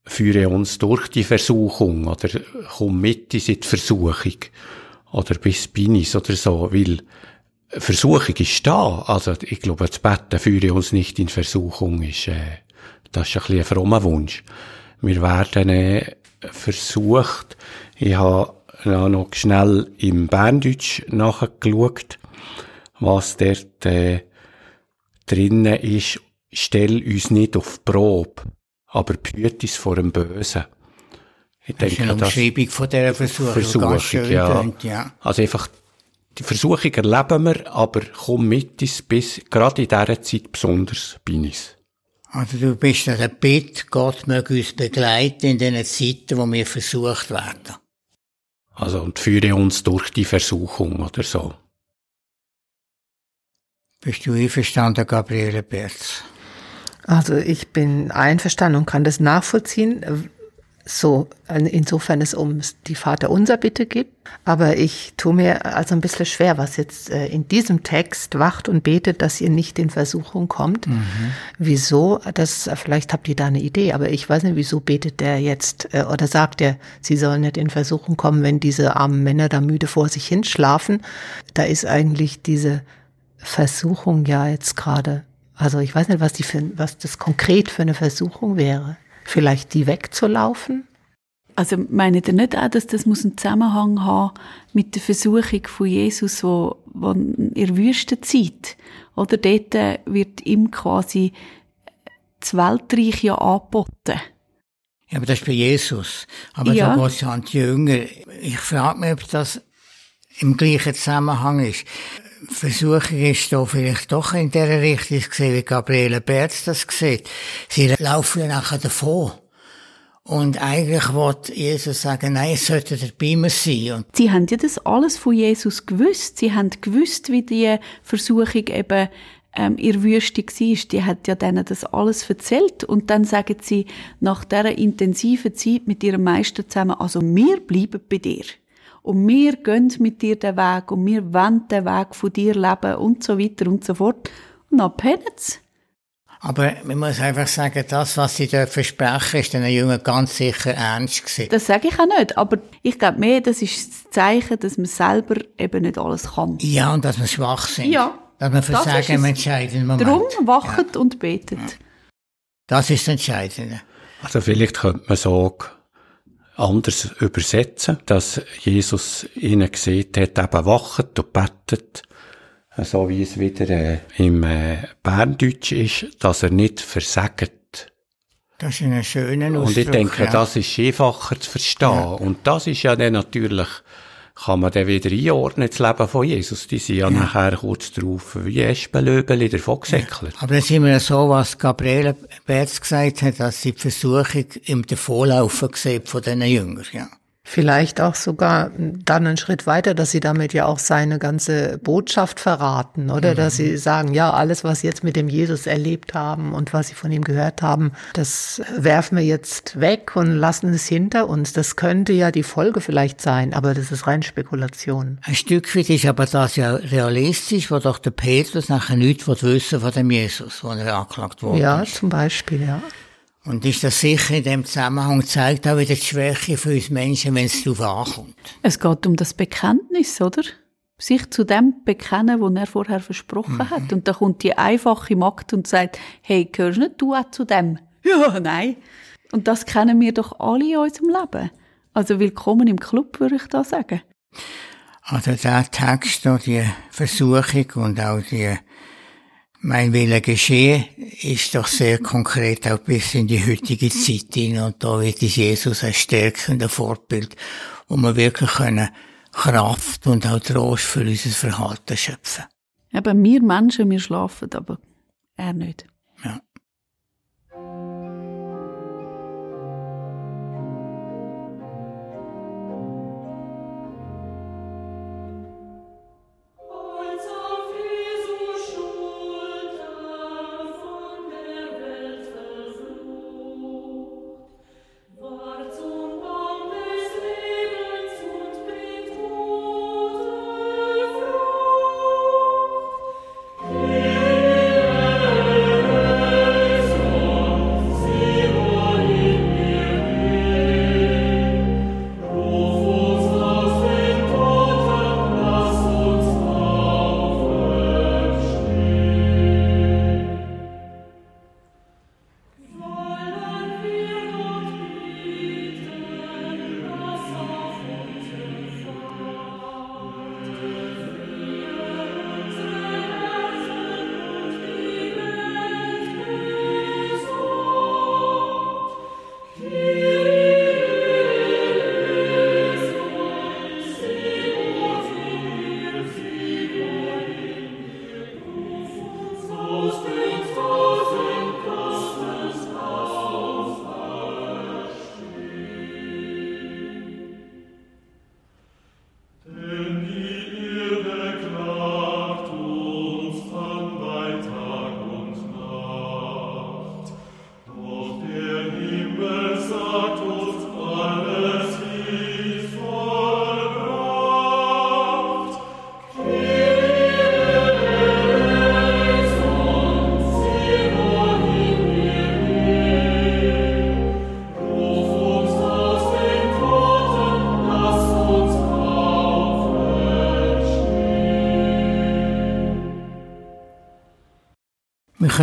führe uns durch die Versuchung oder komm mit in die Versuchung oder bis Binis oder so, weil Versuchung ist da. Also ich glaube, das Betten führe uns nicht in Versuchung ist, äh, das ist ein bisschen ein frommer Wunsch. Wir werden äh, versucht, ich habe noch schnell im Berndeutsch nachgeschaut, was dort äh, drinnen ist. Stell uns nicht auf Probe, aber behüt uns vor dem Bösen. Ich das denke, ist eine Umschreibung von dieser Versuchung. Versuchung ja. Könnt, ja. Also einfach Die Versuchung erleben wir, aber komm mit uns bis gerade in dieser Zeit besonders bei uns. Also du bist der Bitte, Gott möge uns begleiten in den Zeiten, wo wir versucht werden. Also und führe uns durch die Versuchung oder so. Bist du einverstanden, Gabriele Berz? Also ich bin einverstanden und kann das nachvollziehen so insofern es um die Vaterunser Bitte geht. Aber ich tue mir also ein bisschen schwer, was jetzt äh, in diesem Text wacht und betet, dass ihr nicht in Versuchung kommt. Mhm. Wieso? Das, vielleicht habt ihr da eine Idee, aber ich weiß nicht, wieso betet der jetzt äh, oder sagt er, sie sollen nicht in Versuchung kommen, wenn diese armen Männer da müde vor sich hinschlafen. Da ist eigentlich diese Versuchung ja jetzt gerade. Also ich weiß nicht, was die für, was das konkret für eine Versuchung wäre vielleicht die wegzulaufen? Also meine ihr nicht auch, dass das muss einen Zusammenhang haben mit der Versuchung von Jesus, wo, wo in der Wüstenzeit, oder dort wird ihm quasi das Weltreich ja angeboten. Ja, aber das ist bei Jesus. Aber ja. da geht es an die Jünger. Ich frage mich, ob das im gleichen Zusammenhang ist. Versuchung ist da vielleicht doch in der Richtung gesehen, wie Gabriele Berz das sieht. Sie laufen ja nachher davon. Und eigentlich wollte Jesus sagen, nein, es sollte der Beimer sein. Und sie haben ja das alles von Jesus gewusst. Sie haben gewusst, wie die Versuchung eben ähm, ihr Wüste war. Die hat ja denen das alles erzählt. Und dann sagen sie, nach dieser intensiven Zeit mit ihrem Meister zusammen, also wir bleiben bei dir. Und wir gehen mit dir den Weg und wir wollen den Weg von dir leben und so weiter und so fort. Und dann pennen sie. Aber man muss einfach sagen, das, was sie dort versprechen, ist den Jungen ganz sicher ernst gewesen. Das sage ich auch nicht. Aber ich glaube mehr, das ist das Zeichen, dass man selber eben nicht alles kann. Ja, und dass wir schwach sind. Ja. Dass wir versagen im entscheidenden Moment. Darum wachet ja. und betet. Ja. Das ist das Entscheidende. Also vielleicht könnte man sagen, anders übersetzen, dass Jesus ihnen gesagt hat, eben wachet und betet, so wie es wieder äh, im äh, Berndeutsch ist, dass er nicht versagt. Das ist ein schöner Ausdruck. Und ich denke, ja. das ist einfacher zu verstehen. Ja. Und das ist ja dann natürlich kann man dann wieder einordnen, das Leben von Jesus. Die sind ja, ja. nachher kurz drauf wie Espenlöbeli davon gesäckelt. Ja. Aber dann sind wir so, was Gabriele Berz gesagt hat, dass sie die Versuchung im Davonlaufen gesehen von diesen Jüngern, ja. Vielleicht auch sogar dann einen Schritt weiter, dass sie damit ja auch seine ganze Botschaft verraten, oder? Mhm. Dass sie sagen, ja, alles, was sie jetzt mit dem Jesus erlebt haben und was sie von ihm gehört haben, das werfen wir jetzt weg und lassen es hinter uns. Das könnte ja die Folge vielleicht sein, aber das ist rein Spekulation. Ein Stück weit ist aber das ja realistisch, wo doch der Petrus nachher nichts wissen von dem Jesus, wo er angeklagt wurde. Ja, zum Beispiel, ja. Und ist das sicher in dem Zusammenhang zeigt auch wieder die Schwäche für uns Menschen, wenn es darauf ankommt. Es geht um das Bekenntnis, oder? Sich zu dem bekennen, was er vorher versprochen mhm. hat. Und da kommt die einfache Magd und sagt, hey, gehörst nicht du auch zu dem? Ja, nein. Und das kennen wir doch alle in unserem Leben. Also willkommen im Club, würde ich da sagen. Also der Text, die Versuchung und auch die mein Wille geschehe, ist doch sehr konkret auch bis in die heutige Zeit hin und da wird Jesus ein stärkendes Vorbild, wo wir wirklich können Kraft und auch Trost für unser Verhalten schöpfen. Eben, wir Menschen, wir schlafen, aber er nicht.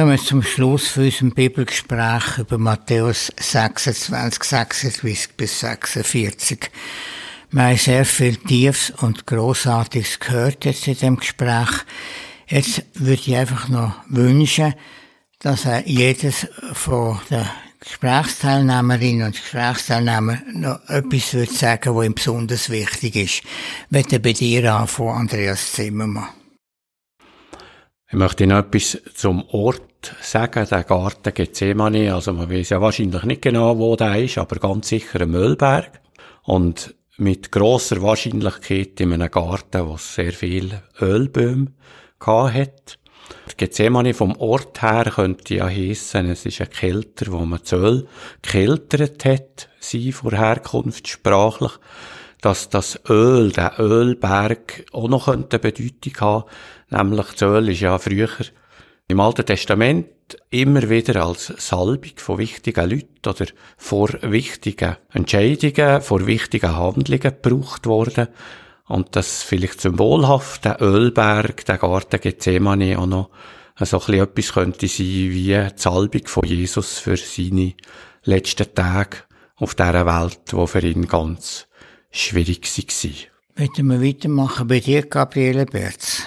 Kommen wir zum Schluss von unserem Bibelgespräch über Matthäus 26, 26 bis 46. Wir haben sehr viel Tiefes und Grossartiges gehört jetzt in dem Gespräch. Jetzt würde ich einfach noch wünschen, dass jedes von den Gesprächsteilnehmerinnen und Gesprächsteilnehmer noch etwas würde sagen, was ihm besonders wichtig ist. Möchte bei dir anfangen, Andreas Zimmermann. Ich möchte noch etwas zum Ort sagen, der Garten Gethsemane. Also man weiß ja wahrscheinlich nicht genau, wo der ist, aber ganz sicher ein Müllberg. Und mit grosser Wahrscheinlichkeit in einem Garten, wo sehr viel Ölbäume hat. Gethsemane vom Ort her könnte ja heissen, es ist ein Kälter, wo man das Öl gekeltert hat, sie vor Herkunft sprachlich dass das Öl, der Ölberg, auch noch eine Bedeutung haben Nämlich das Öl ist ja früher im Alten Testament immer wieder als Salbung von wichtigen Leuten oder vor wichtigen Entscheidungen, vor wichtigen Handlungen gebraucht worden. Und das vielleicht symbolhaft, der Ölberg, der Garten Gethsemane auch noch so ein bisschen etwas könnte sein wie die Salbung von Jesus für seine letzten Tage auf dieser Welt, wo für ihn ganz schwierig war. Möchten wir weitermachen bei dir, Gabriele Berz?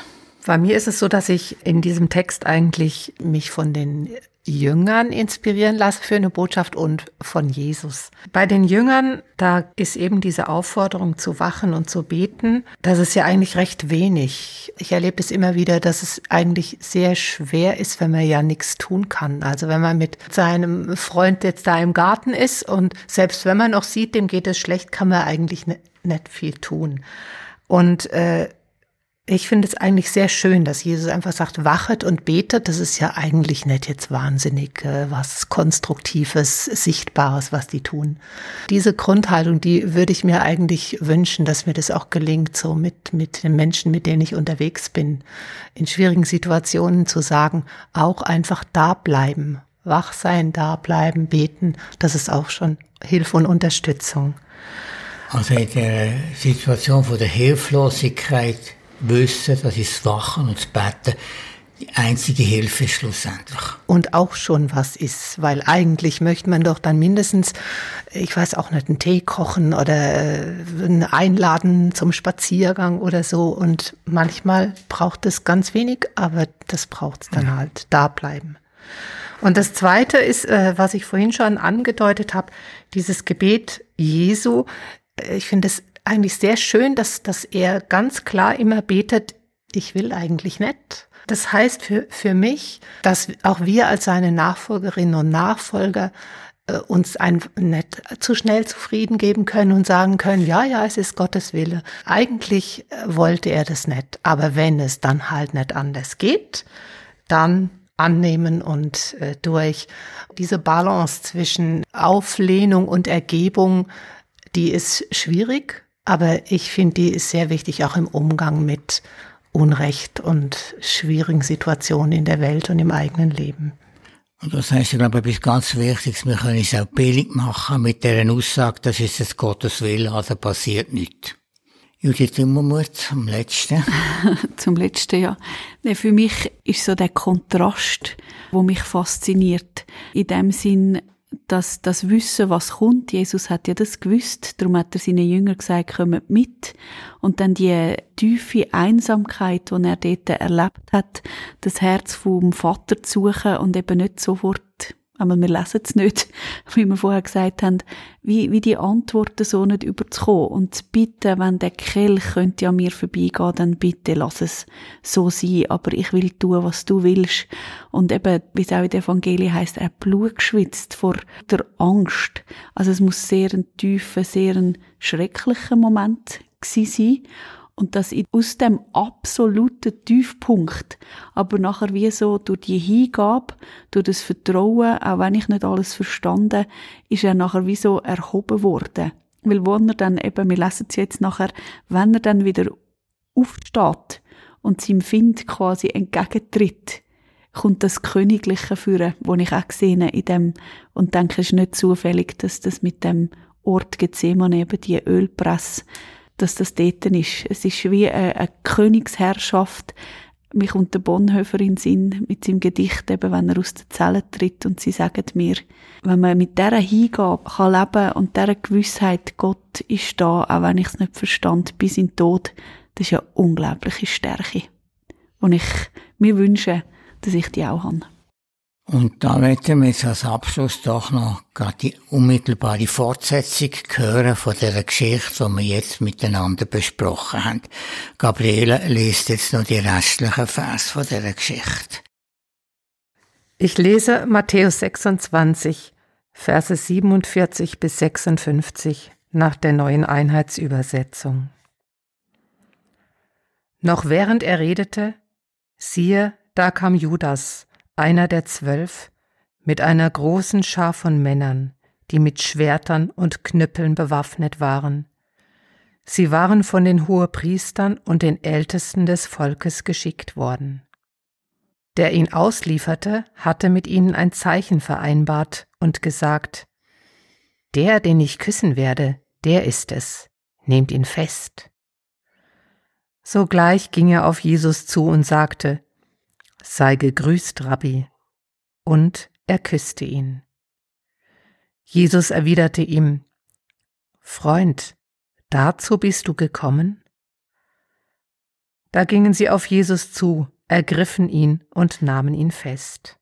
Bei mir ist es so, dass ich in diesem Text eigentlich mich von den Jüngern inspirieren lasse für eine Botschaft und von Jesus. Bei den Jüngern, da ist eben diese Aufforderung zu wachen und zu beten, das ist ja eigentlich recht wenig. Ich erlebe es immer wieder, dass es eigentlich sehr schwer ist, wenn man ja nichts tun kann. Also wenn man mit seinem Freund jetzt da im Garten ist und selbst wenn man noch sieht, dem geht es schlecht, kann man eigentlich nicht viel tun. Und äh, ich finde es eigentlich sehr schön, dass Jesus einfach sagt, wachet und betet. Das ist ja eigentlich nicht jetzt wahnsinnig äh, was Konstruktives, Sichtbares, was die tun. Diese Grundhaltung, die würde ich mir eigentlich wünschen, dass mir das auch gelingt, so mit, mit den Menschen, mit denen ich unterwegs bin, in schwierigen Situationen zu sagen, auch einfach da bleiben, wach sein, da bleiben, beten. Das ist auch schon Hilfe und Unterstützung. Also in der Situation von der Hilflosigkeit wissen, dass das Wachen und das Beten die einzige Hilfe ist schlussendlich. Und auch schon was ist, weil eigentlich möchte man doch dann mindestens, ich weiß auch nicht, einen Tee kochen oder einen einladen zum Spaziergang oder so. Und manchmal braucht es ganz wenig, aber das braucht es dann ja. halt, da bleiben. Und das Zweite ist, äh, was ich vorhin schon angedeutet habe, dieses Gebet Jesu. Ich finde es eigentlich sehr schön, dass, dass er ganz klar immer betet, ich will eigentlich nicht. Das heißt für, für mich, dass auch wir als seine Nachfolgerinnen und Nachfolger äh, uns ein, nicht zu schnell zufrieden geben können und sagen können, ja, ja, es ist Gottes Wille. Eigentlich äh, wollte er das nicht. Aber wenn es dann halt nicht anders geht, dann annehmen und äh, durch diese Balance zwischen Auflehnung und Ergebung, die ist schwierig, aber ich finde, die ist sehr wichtig, auch im Umgang mit Unrecht und schwierigen Situationen in der Welt und im eigenen Leben. Und das heißt, ich glaube, etwas ganz Wichtiges, wir können es auch billig machen mit der Aussage, das ist jetzt Gottes Wille, also passiert nichts. Judith Immermuth, zum Letzten. zum Letzten, ja. Für mich ist so der Kontrast, wo mich fasziniert. In dem Sinn, dass das Wissen, was kommt, Jesus hat ja das gewusst, darum hat er seinen Jüngern gesagt, kommt mit. Und dann die tiefe Einsamkeit, die er dort erlebt hat, das Herz vom Vater zu suchen und eben nicht sofort aber wir lesen es nicht, wie wir vorher gesagt haben, wie, wie die Antworten so nicht überzukommen und zu bitten, wenn der Kelch könnte an mir vorbeigehen, dann bitte lass es so sein, aber ich will tun, was du willst. Und eben, wie es auch in der Evangelie heißt, er Blut geschwitzt vor der Angst. Also es muss sehr ein tiefer, sehr ein schrecklicher Moment gewesen sein. Und dass ich aus dem absoluten Tiefpunkt, aber nachher wie so durch die Hingabe, durch das Vertrauen, auch wenn ich nicht alles verstanden, ist er nachher wie so erhoben worden. Weil wenn er dann eben, wir lesen es jetzt nachher, wenn er dann wieder aufsteht und seinem Find quasi entgegentritt, kommt das Königliche führen, wo ich auch gesehen in dem, und denke, es ist nicht zufällig, dass das mit dem Ort Gethsemane eben die Ölpresse dass das dort ist. Es ist wie eine, eine Königsherrschaft mich kommt der Bonhoeffer in den Sinn mit seinem Gedicht, eben, wenn er aus der Zelle tritt und sie sagen mir, wenn man mit dieser Hingabe kann leben und dieser Gewissheit, Gott ist da, auch wenn ich es nicht verstand, bis in den Tod, das ist eine unglaubliche Stärke. Und ich mir wünsche, dass ich die auch habe. Und da möchten wir jetzt als Abschluss doch noch gerade die unmittelbare Fortsetzung hören von der Geschichte, die wir jetzt miteinander besprochen haben. Gabriele liest jetzt noch die restlichen Vers von der Geschichte. Ich lese Matthäus 26, Verse 47 bis 56 nach der neuen Einheitsübersetzung. Noch während er redete, siehe, da kam Judas, einer der zwölf, mit einer großen Schar von Männern, die mit Schwertern und Knüppeln bewaffnet waren. Sie waren von den Hohepriestern und den Ältesten des Volkes geschickt worden. Der ihn auslieferte, hatte mit ihnen ein Zeichen vereinbart und gesagt, Der, den ich küssen werde, der ist es, nehmt ihn fest. Sogleich ging er auf Jesus zu und sagte, Sei gegrüßt, Rabbi. Und er küsste ihn. Jesus erwiderte ihm, Freund, dazu bist du gekommen? Da gingen sie auf Jesus zu, ergriffen ihn und nahmen ihn fest.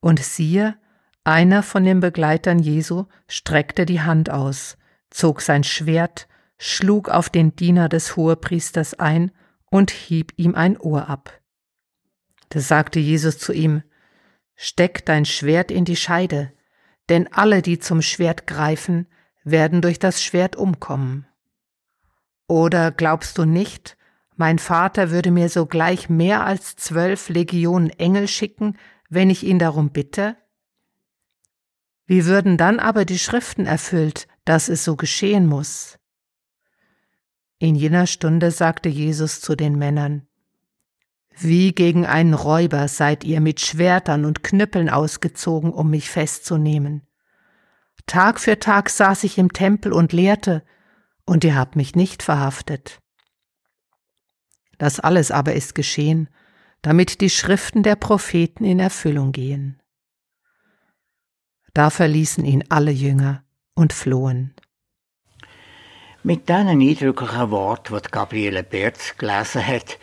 Und siehe, einer von den Begleitern Jesu streckte die Hand aus, zog sein Schwert, schlug auf den Diener des Hohepriesters ein und hieb ihm ein Ohr ab. Da sagte Jesus zu ihm, Steck dein Schwert in die Scheide, denn alle, die zum Schwert greifen, werden durch das Schwert umkommen. Oder glaubst du nicht, mein Vater würde mir sogleich mehr als zwölf Legionen Engel schicken, wenn ich ihn darum bitte? Wie würden dann aber die Schriften erfüllt, dass es so geschehen muss? In jener Stunde sagte Jesus zu den Männern, wie gegen einen Räuber seid ihr mit Schwertern und Knüppeln ausgezogen, um mich festzunehmen. Tag für Tag saß ich im Tempel und lehrte, und ihr habt mich nicht verhaftet. Das alles aber ist geschehen, damit die Schriften der Propheten in Erfüllung gehen. Da verließen ihn alle Jünger und flohen. Mit diesen eindrücklichen Worten, die Gabriele Berz gelesen hat,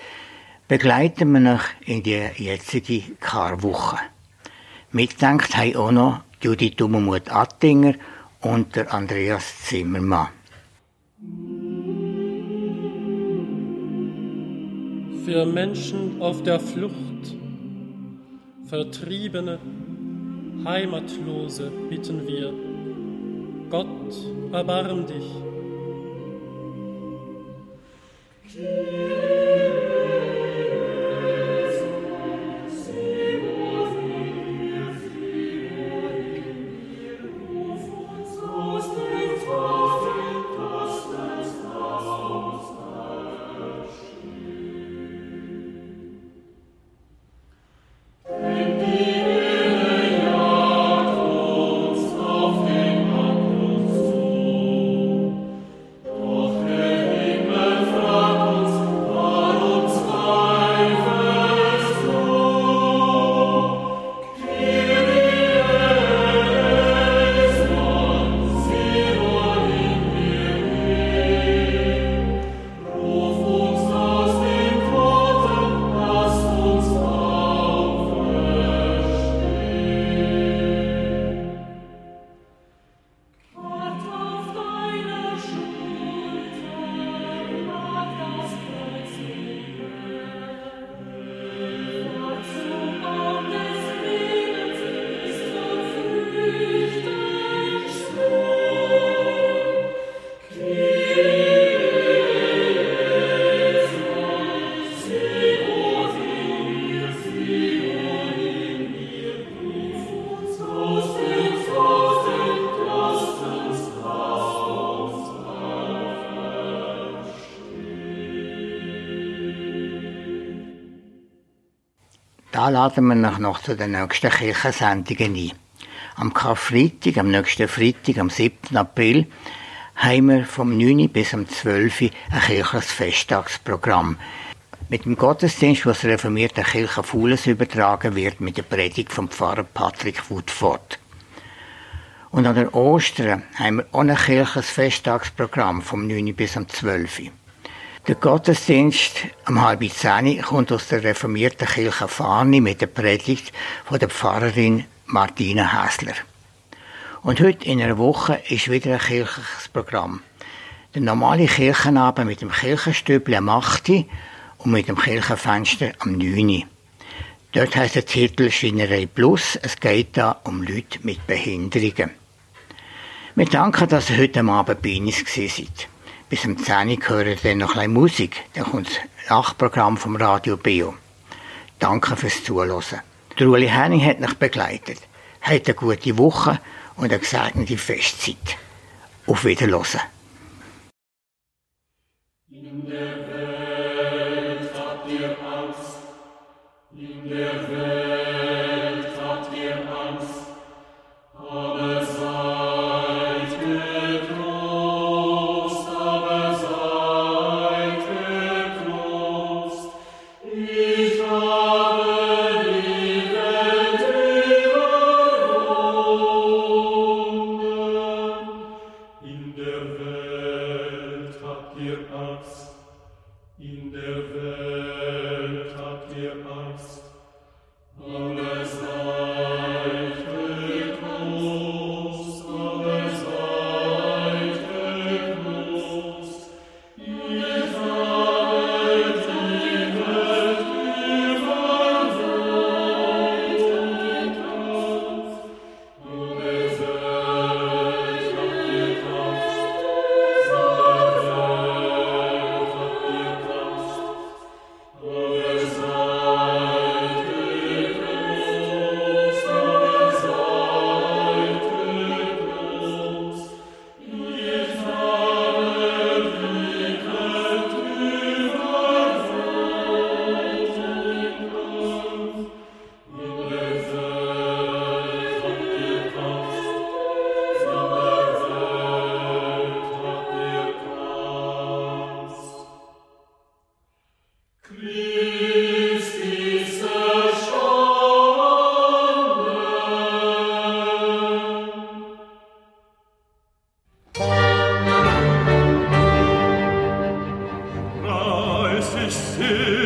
begleiten wir noch in die jetzige Karwoche. Mitdenkt haben auch noch Judith Dummermuth Attinger und der Andreas Zimmermann. Für Menschen auf der Flucht, Vertriebene, Heimatlose bitten wir, Gott, erbarm dich. Laden wir noch, noch zu den nächsten Kirchensendungen ein. Am Karfreitag, am nächsten Freitag, am 7. April, haben wir vom 9. bis am 12. ein kirchliches Festtagsprogramm. Mit dem Gottesdienst, was der reformierten Kirche Fuhles übertragen wird, mit der Predigt vom Pfarrer Patrick Woodford. Und an der Ostern haben wir auch ein kirchliches vom 9. bis am 12. Der Gottesdienst am halb zehn kommt aus der reformierten Kirche Fahne mit der Predigt von der Pfarrerin Martina Häsler. Und heute in einer Woche ist wieder ein kirchliches Programm. Der normale Kirchenabend mit dem Kirchenstübli am 8 und mit dem Kirchenfenster am 9. Dort heißt der Titel Schreinerei Plus. Es geht da um Leute mit Behinderungen. Wir danken, dass ihr heute Abend bei uns seid. Bis zum 10 Uhr hören dann noch ein Musik. Dann kommt das Nachtprogramm vom Radio Bio. Danke fürs Zuhören. Der Henning hat mich begleitet. Habt eine gute Woche und eine gesegnete Festzeit. Auf Wiederhören. In der Welt habt ihr Angst, in der Welt you.